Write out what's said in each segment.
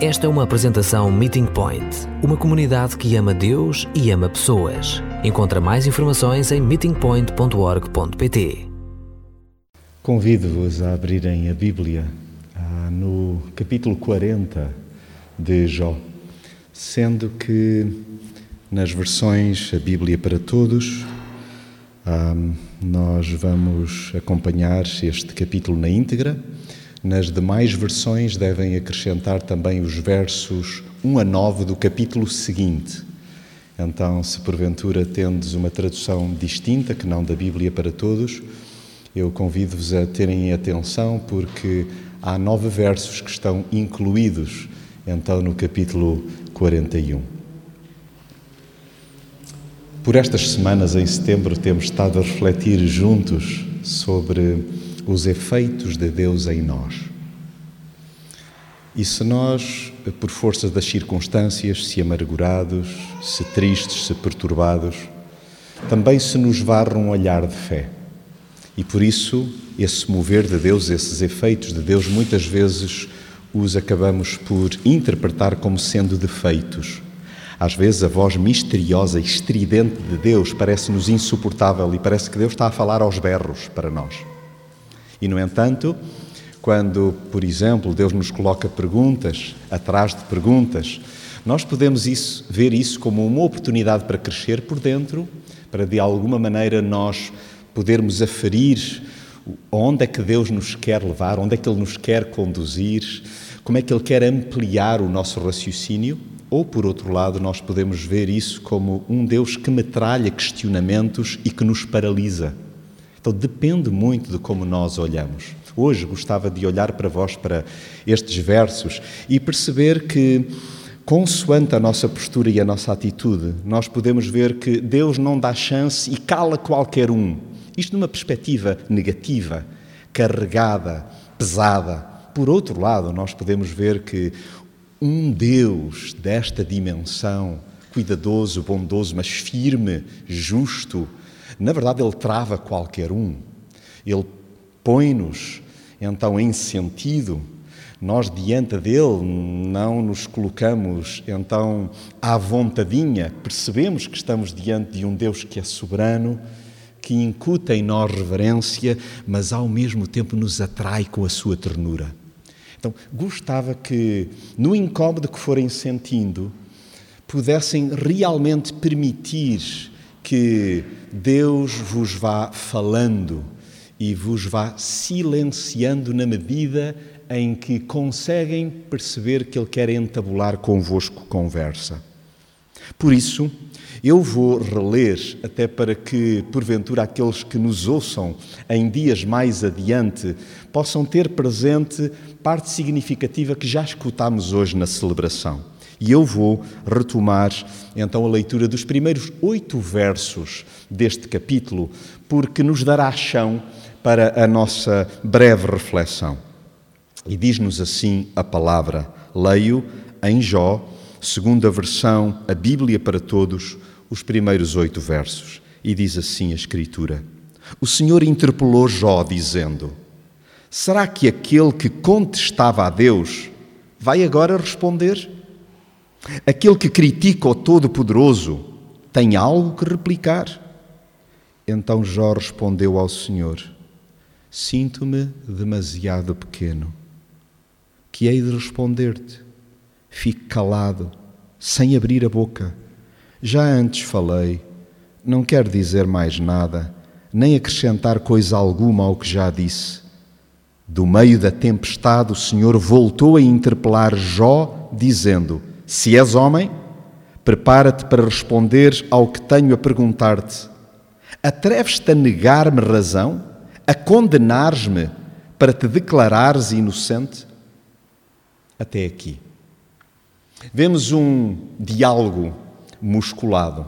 Esta é uma apresentação Meeting Point, uma comunidade que ama Deus e ama pessoas. Encontra mais informações em meetingpoint.org.pt. Convido-vos a abrirem a Bíblia ah, no capítulo 40 de Jó, sendo que nas versões A Bíblia para Todos, ah, nós vamos acompanhar este capítulo na íntegra nas demais versões devem acrescentar também os versos 1 a 9 do capítulo seguinte. Então, se porventura tendes uma tradução distinta, que não da Bíblia para todos, eu convido-vos a terem atenção, porque há nove versos que estão incluídos, então, no capítulo 41. Por estas semanas, em setembro, temos estado a refletir juntos sobre os efeitos de Deus em nós. E se nós, por força das circunstâncias, se amargurados, se tristes, se perturbados, também se nos varra um olhar de fé. E por isso, esse mover de Deus, esses efeitos de Deus, muitas vezes os acabamos por interpretar como sendo defeitos. Às vezes a voz misteriosa e estridente de Deus parece-nos insuportável e parece que Deus está a falar aos berros para nós. E, no entanto, quando, por exemplo, Deus nos coloca perguntas atrás de perguntas, nós podemos isso, ver isso como uma oportunidade para crescer por dentro, para de alguma maneira nós podermos aferir onde é que Deus nos quer levar, onde é que Ele nos quer conduzir, como é que Ele quer ampliar o nosso raciocínio. Ou, por outro lado, nós podemos ver isso como um Deus que metralha questionamentos e que nos paralisa. Então depende muito de como nós olhamos. Hoje gostava de olhar para vós, para estes versos, e perceber que, consoante a nossa postura e a nossa atitude, nós podemos ver que Deus não dá chance e cala qualquer um. Isto numa perspectiva negativa, carregada, pesada. Por outro lado, nós podemos ver que um Deus desta dimensão, cuidadoso, bondoso, mas firme, justo, na verdade, ele trava qualquer um. Ele põe-nos, então, em sentido. Nós, diante dele, não nos colocamos, então, à vontadinha. Percebemos que estamos diante de um Deus que é soberano, que incuta em nós reverência, mas ao mesmo tempo nos atrai com a sua ternura. Então, gostava que, no incómodo que forem sentindo, pudessem realmente permitir que Deus vos vá falando e vos vá silenciando na medida em que conseguem perceber que Ele quer entabular convosco conversa. Por isso, eu vou reler, até para que, porventura, aqueles que nos ouçam em dias mais adiante possam ter presente parte significativa que já escutámos hoje na celebração. E eu vou retomar então a leitura dos primeiros oito versos deste capítulo, porque nos dará chão para a nossa breve reflexão. E diz-nos assim a palavra, leio em Jó, segunda versão, a Bíblia para todos, os primeiros oito versos. E diz assim a Escritura: O Senhor interpelou Jó, dizendo: Será que aquele que contestava a Deus vai agora responder? Aquele que critica o Todo-Poderoso tem algo que replicar? Então Jó respondeu ao Senhor: Sinto-me demasiado pequeno. Que hei de responder-te? Fique calado, sem abrir a boca. Já antes falei, não quero dizer mais nada, nem acrescentar coisa alguma ao que já disse. Do meio da tempestade, o Senhor voltou a interpelar Jó, dizendo: se és homem, prepara-te para responder ao que tenho a perguntar-te. Atreves-te a negar-me razão? A condenares-me para te declarares inocente? Até aqui. Vemos um diálogo musculado,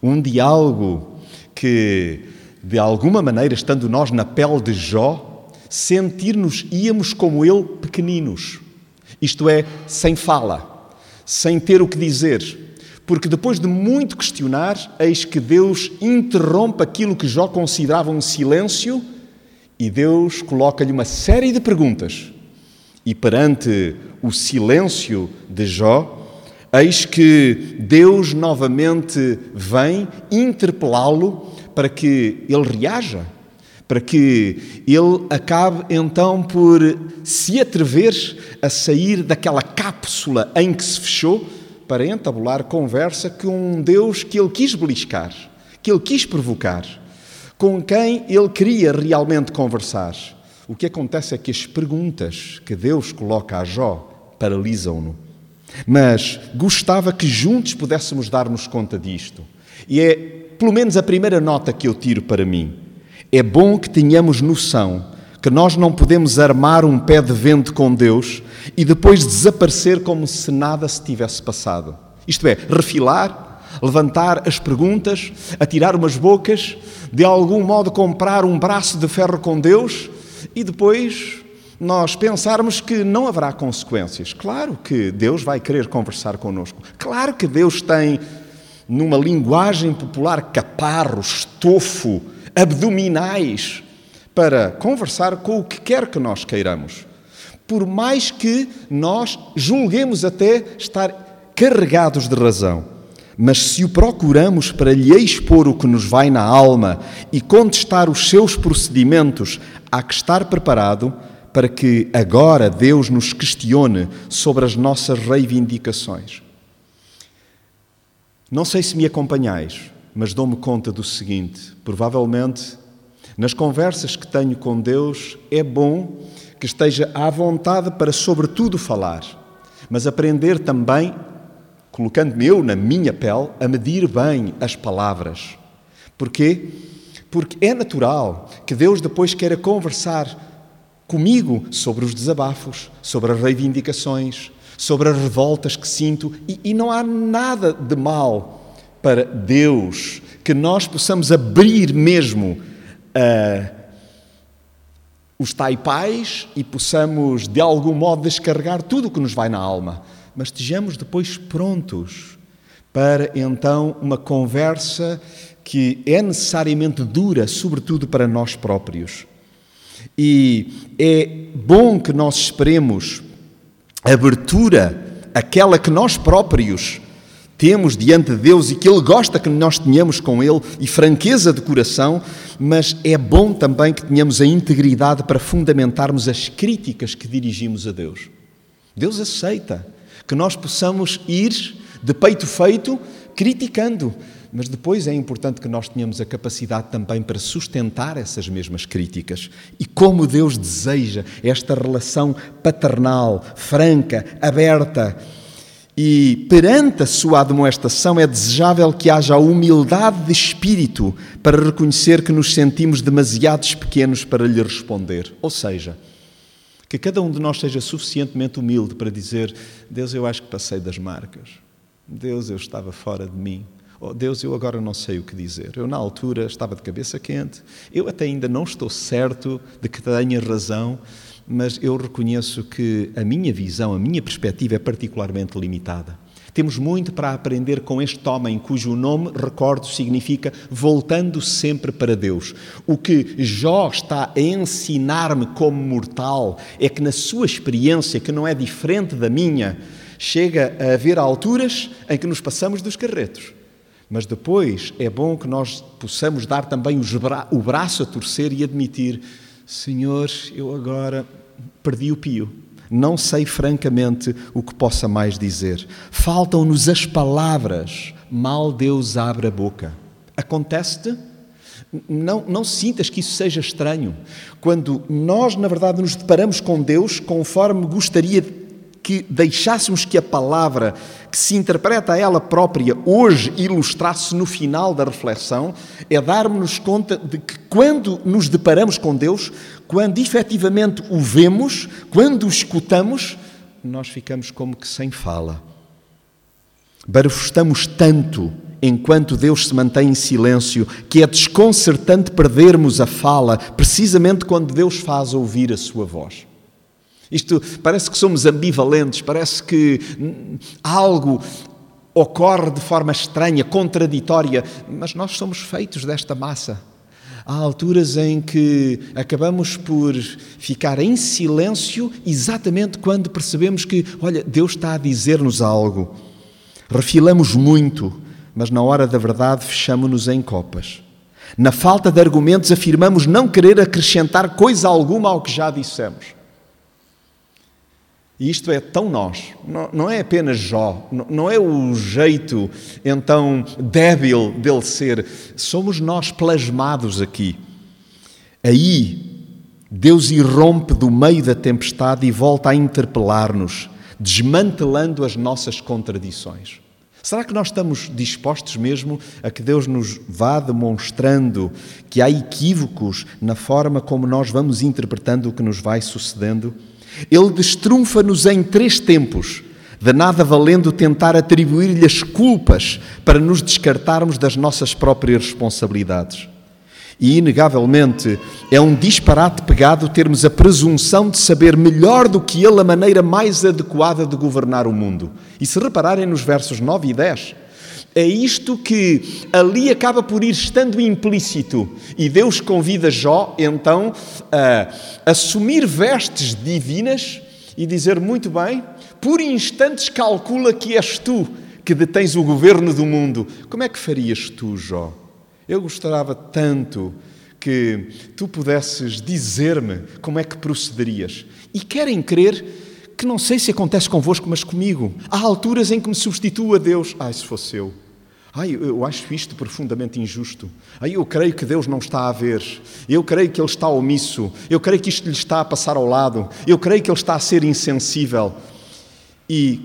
um diálogo que, de alguma maneira, estando nós na pele de Jó, sentir-nos íamos como ele pequeninos, isto é, sem fala sem ter o que dizer. Porque depois de muito questionar, eis que Deus interrompe aquilo que Jó considerava um silêncio e Deus coloca-lhe uma série de perguntas. E perante o silêncio de Jó, eis que Deus novamente vem interpelá-lo para que ele reaja, para que ele acabe então por se atrever a sair daquela cápsula em que se fechou para entabular conversa com um Deus que ele quis beliscar, que ele quis provocar, com quem ele queria realmente conversar. O que acontece é que as perguntas que Deus coloca a Jó paralisam-no. Mas gostava que juntos pudéssemos dar-nos conta disto. E é, pelo menos, a primeira nota que eu tiro para mim. É bom que tenhamos noção que nós não podemos armar um pé de vento com Deus e depois desaparecer como se nada se tivesse passado. Isto é, refilar, levantar as perguntas, atirar umas bocas, de algum modo comprar um braço de ferro com Deus e depois nós pensarmos que não haverá consequências. Claro que Deus vai querer conversar connosco. Claro que Deus tem, numa linguagem popular, caparro, estofo, abdominais para conversar com o que quer que nós queiramos. Por mais que nós julguemos até estar carregados de razão. Mas se o procuramos para lhe expor o que nos vai na alma e contestar os seus procedimentos, há que estar preparado para que agora Deus nos questione sobre as nossas reivindicações. Não sei se me acompanhais, mas dou-me conta do seguinte: provavelmente, nas conversas que tenho com Deus, é bom que esteja à vontade para, sobretudo, falar, mas aprender também colocando-me eu na minha pele, a medir bem as palavras. Porquê? Porque é natural que Deus depois queira conversar comigo sobre os desabafos, sobre as reivindicações, sobre as revoltas que sinto, e, e não há nada de mal para Deus que nós possamos abrir mesmo uh, os taipais e possamos, de algum modo, descarregar tudo o que nos vai na alma mas estejamos depois prontos para então uma conversa que é necessariamente dura, sobretudo para nós próprios. E é bom que nós esperemos abertura, aquela que nós próprios temos diante de Deus e que Ele gosta que nós tenhamos com Ele e franqueza de coração, mas é bom também que tenhamos a integridade para fundamentarmos as críticas que dirigimos a Deus. Deus aceita que nós possamos ir de peito feito criticando, mas depois é importante que nós tenhamos a capacidade também para sustentar essas mesmas críticas. E como Deus deseja esta relação paternal, franca, aberta. E perante a sua admoestação é desejável que haja a humildade de espírito para reconhecer que nos sentimos demasiados pequenos para lhe responder. Ou seja, que cada um de nós seja suficientemente humilde para dizer: Deus, eu acho que passei das marcas. Deus, eu estava fora de mim. Oh, Deus, eu agora não sei o que dizer. Eu, na altura, estava de cabeça quente. Eu até ainda não estou certo de que tenha razão, mas eu reconheço que a minha visão, a minha perspectiva é particularmente limitada. Temos muito para aprender com este homem, cujo nome, recordo, significa voltando sempre para Deus. O que Jó está a ensinar-me como mortal é que, na sua experiência, que não é diferente da minha, chega a haver alturas em que nos passamos dos carretos. Mas depois é bom que nós possamos dar também o braço a torcer e admitir: Senhor, eu agora perdi o pio. Não sei francamente o que possa mais dizer. Faltam-nos as palavras. Mal Deus abre a boca. Acontece-te? Não, não sintas que isso seja estranho. Quando nós, na verdade, nos deparamos com Deus conforme gostaria que deixássemos que a palavra que se interpreta a ela própria hoje ilustrasse no final da reflexão, é darmos conta de que quando nos deparamos com Deus, quando efetivamente o vemos, quando o escutamos, nós ficamos como que sem fala. Barafustamos tanto enquanto Deus se mantém em silêncio que é desconcertante perdermos a fala, precisamente quando Deus faz ouvir a sua voz. Isto parece que somos ambivalentes, parece que algo ocorre de forma estranha, contraditória, mas nós somos feitos desta massa. Há alturas em que acabamos por ficar em silêncio exatamente quando percebemos que, olha, Deus está a dizer-nos algo. Refilamos muito, mas na hora da verdade fechamos-nos em copas. Na falta de argumentos afirmamos não querer acrescentar coisa alguma ao que já dissemos. E isto é tão nós, não é apenas Jó, não é o jeito então débil dele ser, somos nós plasmados aqui. Aí Deus irrompe do meio da tempestade e volta a interpelar-nos, desmantelando as nossas contradições. Será que nós estamos dispostos mesmo a que Deus nos vá demonstrando que há equívocos na forma como nós vamos interpretando o que nos vai sucedendo? Ele destrunfa-nos em três tempos, de nada valendo tentar atribuir-lhe as culpas para nos descartarmos das nossas próprias responsabilidades. E, inegavelmente, é um disparate pegado termos a presunção de saber melhor do que ele a maneira mais adequada de governar o mundo. E se repararem nos versos 9 e 10, é isto que ali acaba por ir estando implícito. E Deus convida Jó, então, a assumir vestes divinas e dizer: Muito bem, por instantes calcula que és tu que detens o governo do mundo. Como é que farias tu, Jó? Eu gostava tanto que tu pudesses dizer-me como é que procederias. E querem crer que não sei se acontece convosco, mas comigo. Há alturas em que me substituo a Deus. Ai, se fosse eu. Ai, eu acho isto profundamente injusto. Ai, eu creio que Deus não está a ver. Eu creio que Ele está omisso. Eu creio que isto lhe está a passar ao lado. Eu creio que Ele está a ser insensível. E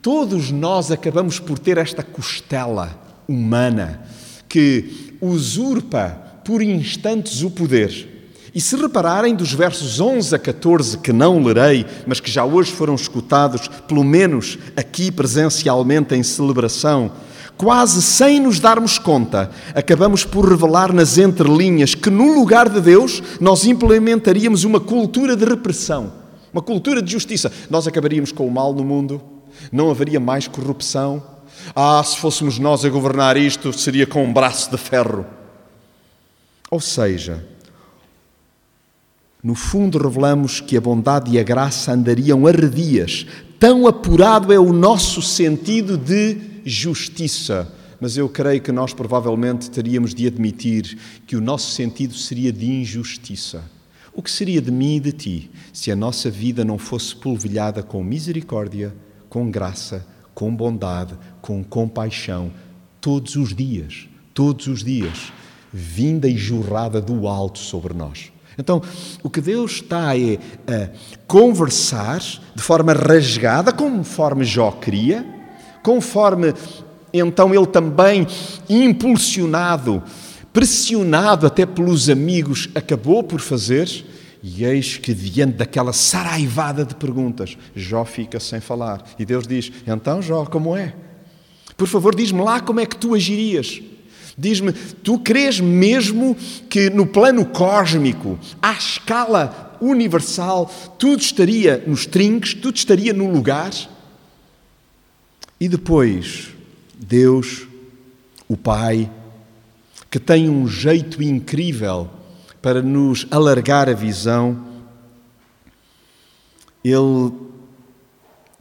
todos nós acabamos por ter esta costela humana que usurpa por instantes o poder. E se repararem dos versos 11 a 14, que não lerei, mas que já hoje foram escutados, pelo menos aqui presencialmente em celebração, quase sem nos darmos conta, acabamos por revelar nas entrelinhas que no lugar de Deus nós implementaríamos uma cultura de repressão, uma cultura de justiça. Nós acabaríamos com o mal no mundo, não haveria mais corrupção. Ah, se fôssemos nós a governar isto, seria com um braço de ferro. Ou seja, no fundo revelamos que a bondade e a graça andariam arredias, tão apurado é o nosso sentido de justiça, mas eu creio que nós provavelmente teríamos de admitir que o nosso sentido seria de injustiça. O que seria de mim e de ti se a nossa vida não fosse polvilhada com misericórdia, com graça, com bondade, com compaixão, todos os dias, todos os dias, vinda e jorrada do alto sobre nós? Então, o que Deus está é a conversar de forma rasgada, conforme Jó queria, conforme então ele também, impulsionado, pressionado até pelos amigos, acabou por fazer. E eis que, diante daquela saraivada de perguntas, Jó fica sem falar. E Deus diz: Então, Jó, como é? Por favor, diz-me lá como é que tu agirias. Diz-me, tu crês mesmo que no plano cósmico, à escala universal, tudo estaria nos trinques, tudo estaria no lugar? E depois, Deus, o Pai, que tem um jeito incrível para nos alargar a visão, Ele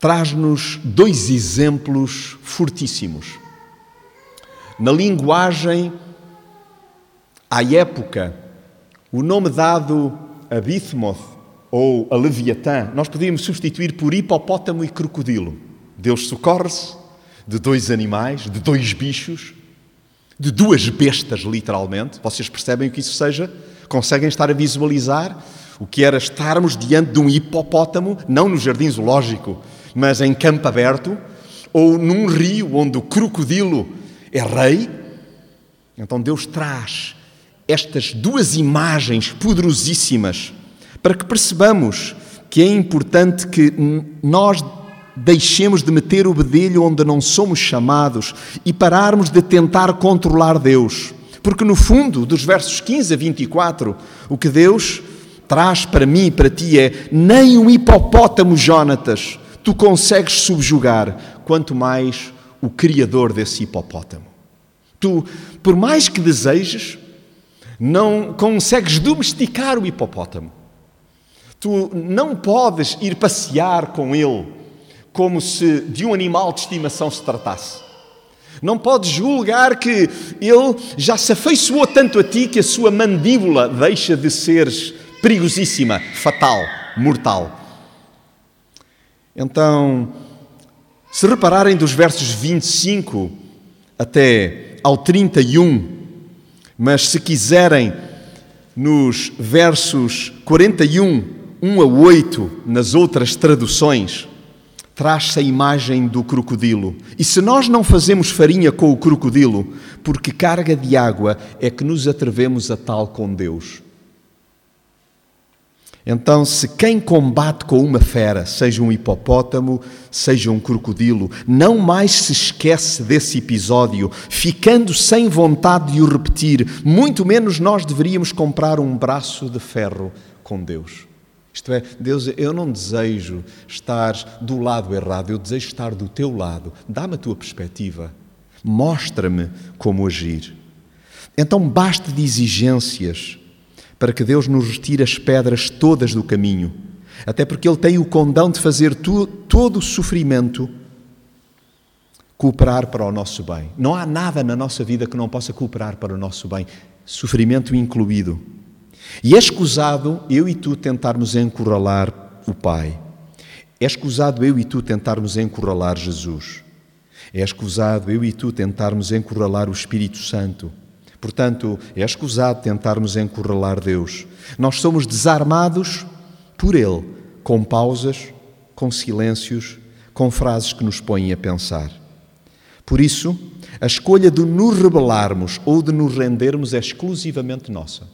traz-nos dois exemplos fortíssimos. Na linguagem, à época, o nome dado a Bithmoth ou a Leviatã, nós podíamos substituir por hipopótamo e crocodilo. Deus socorre-se de dois animais, de dois bichos, de duas bestas, literalmente. Vocês percebem o que isso seja? Conseguem estar a visualizar o que era estarmos diante de um hipopótamo, não no jardim zoológico, mas em campo aberto, ou num rio onde o crocodilo é rei? Então Deus traz estas duas imagens poderosíssimas para que percebamos que é importante que nós deixemos de meter o bedelho onde não somos chamados e pararmos de tentar controlar Deus. Porque, no fundo, dos versos 15 a 24, o que Deus traz para mim e para ti é: nem um hipopótamo, Jonatas, tu consegues subjugar, quanto mais o Criador desse hipopótamo. Tu, por mais que desejes, Não consegues domesticar o hipopótamo. Tu não podes ir passear com ele como se de um animal de estimação se tratasse. Não podes julgar que ele já se afeiçoou tanto a ti que a sua mandíbula deixa de ser perigosíssima, fatal, mortal. Então, se repararem dos versos 25 até ao 31, mas se quiserem, nos versos 41, 1 a 8, nas outras traduções, traz-se a imagem do crocodilo. E se nós não fazemos farinha com o crocodilo, porque carga de água é que nos atrevemos a tal com Deus? Então, se quem combate com uma fera, seja um hipopótamo, seja um crocodilo, não mais se esquece desse episódio, ficando sem vontade de o repetir, muito menos nós deveríamos comprar um braço de ferro com Deus. Isto é, Deus, eu não desejo estar do lado errado, eu desejo estar do teu lado. Dá-me a tua perspectiva. Mostra-me como agir. Então basta de exigências para que Deus nos retire as pedras todas do caminho, até porque Ele tem o condão de fazer tu, todo o sofrimento cooperar para o nosso bem. Não há nada na nossa vida que não possa cooperar para o nosso bem, sofrimento incluído. E é escusado eu e tu tentarmos encurralar o Pai. É escusado eu e tu tentarmos encurralar Jesus. É escusado eu e tu tentarmos encurralar o Espírito Santo. Portanto, é escusado tentarmos encurralar Deus. Nós somos desarmados por Ele, com pausas, com silêncios, com frases que nos põem a pensar. Por isso, a escolha de nos rebelarmos ou de nos rendermos é exclusivamente nossa.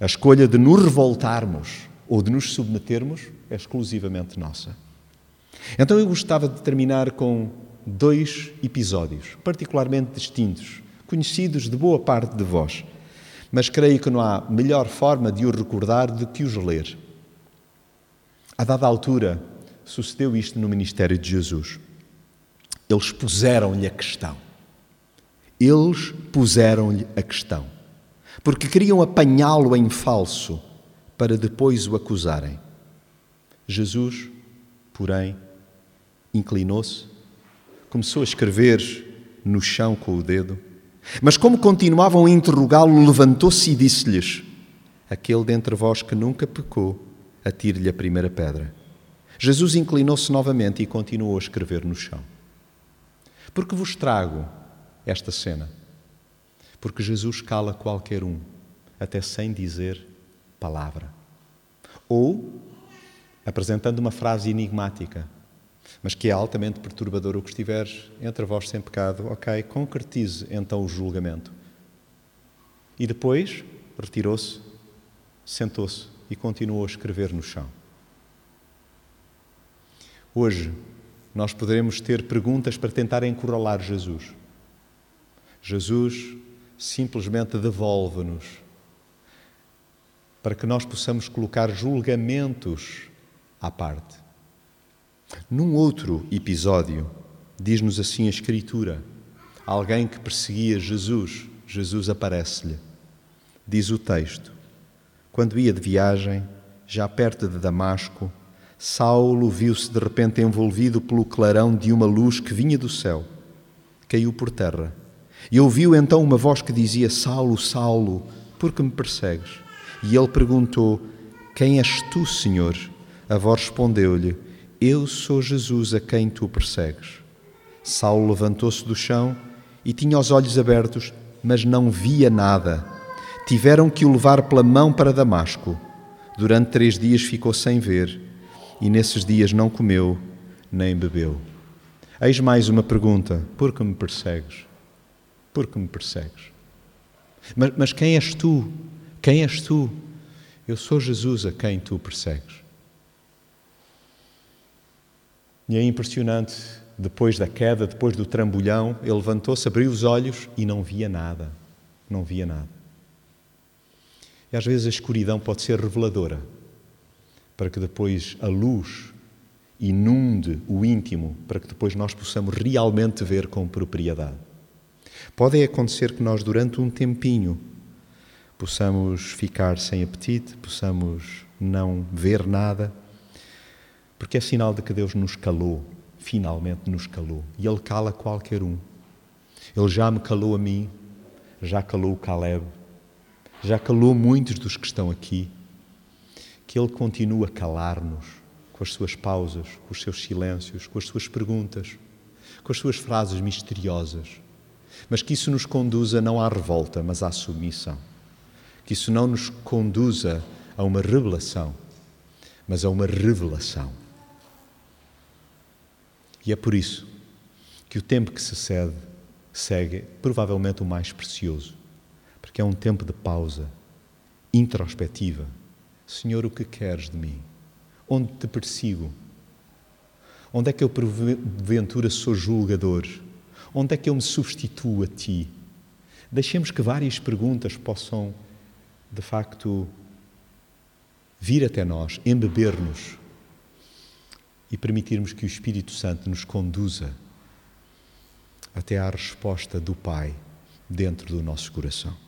A escolha de nos revoltarmos ou de nos submetermos é exclusivamente nossa. Então eu gostava de terminar com dois episódios, particularmente distintos, conhecidos de boa parte de vós, mas creio que não há melhor forma de os recordar do que os ler. A dada altura, sucedeu isto no ministério de Jesus. Eles puseram-lhe a questão. Eles puseram-lhe a questão. Porque queriam apanhá-lo em falso para depois o acusarem. Jesus, porém, inclinou-se começou a escrever no chão com o dedo. Mas como continuavam a interrogá-lo, levantou-se e disse-lhes: Aquele dentre vós que nunca pecou, atire-lhe a primeira pedra. Jesus inclinou-se novamente e continuou a escrever no chão. Por que vos trago esta cena? Porque Jesus cala qualquer um, até sem dizer palavra. Ou apresentando uma frase enigmática: mas que é altamente perturbador o que estiver entre vós sem pecado, ok, concretize então o julgamento. E depois retirou-se, sentou-se e continuou a escrever no chão. Hoje, nós poderemos ter perguntas para tentar encurralar Jesus. Jesus simplesmente devolve-nos para que nós possamos colocar julgamentos à parte. Num outro episódio, diz-nos assim a Escritura: alguém que perseguia Jesus, Jesus aparece-lhe. Diz o texto: quando ia de viagem, já perto de Damasco, Saulo viu-se de repente envolvido pelo clarão de uma luz que vinha do céu. Caiu por terra. E ouviu então uma voz que dizia: Saulo, Saulo, por que me persegues? E ele perguntou: Quem és tu, Senhor? A voz respondeu-lhe: eu sou Jesus a quem tu persegues. Saulo levantou-se do chão e tinha os olhos abertos, mas não via nada. Tiveram que o levar pela mão para Damasco. Durante três dias ficou sem ver e nesses dias não comeu nem bebeu. Eis mais uma pergunta: por que me persegues? Por que me persegues? Mas, mas quem és tu? Quem és tu? Eu sou Jesus a quem tu persegues. E é impressionante, depois da queda, depois do trambolhão, ele levantou-se, abriu os olhos e não via nada. Não via nada. E às vezes a escuridão pode ser reveladora, para que depois a luz inunde o íntimo, para que depois nós possamos realmente ver com propriedade. Pode acontecer que nós, durante um tempinho, possamos ficar sem apetite, possamos não ver nada, porque é sinal de que Deus nos calou, finalmente nos calou. E Ele cala qualquer um. Ele já me calou a mim, já calou o Caleb, já calou muitos dos que estão aqui. Que Ele continue a calar-nos com as suas pausas, com os seus silêncios, com as suas perguntas, com as suas frases misteriosas. Mas que isso nos conduza não à revolta, mas à submissão. Que isso não nos conduza a uma revelação, mas a uma revelação. E é por isso que o tempo que se cede segue provavelmente o mais precioso, porque é um tempo de pausa, introspectiva. Senhor, o que queres de mim? Onde te persigo? Onde é que eu porventura sou julgador? Onde é que eu me substituo a ti? Deixemos que várias perguntas possam, de facto, vir até nós, embeber-nos e permitirmos que o Espírito Santo nos conduza até à resposta do Pai dentro do nosso coração.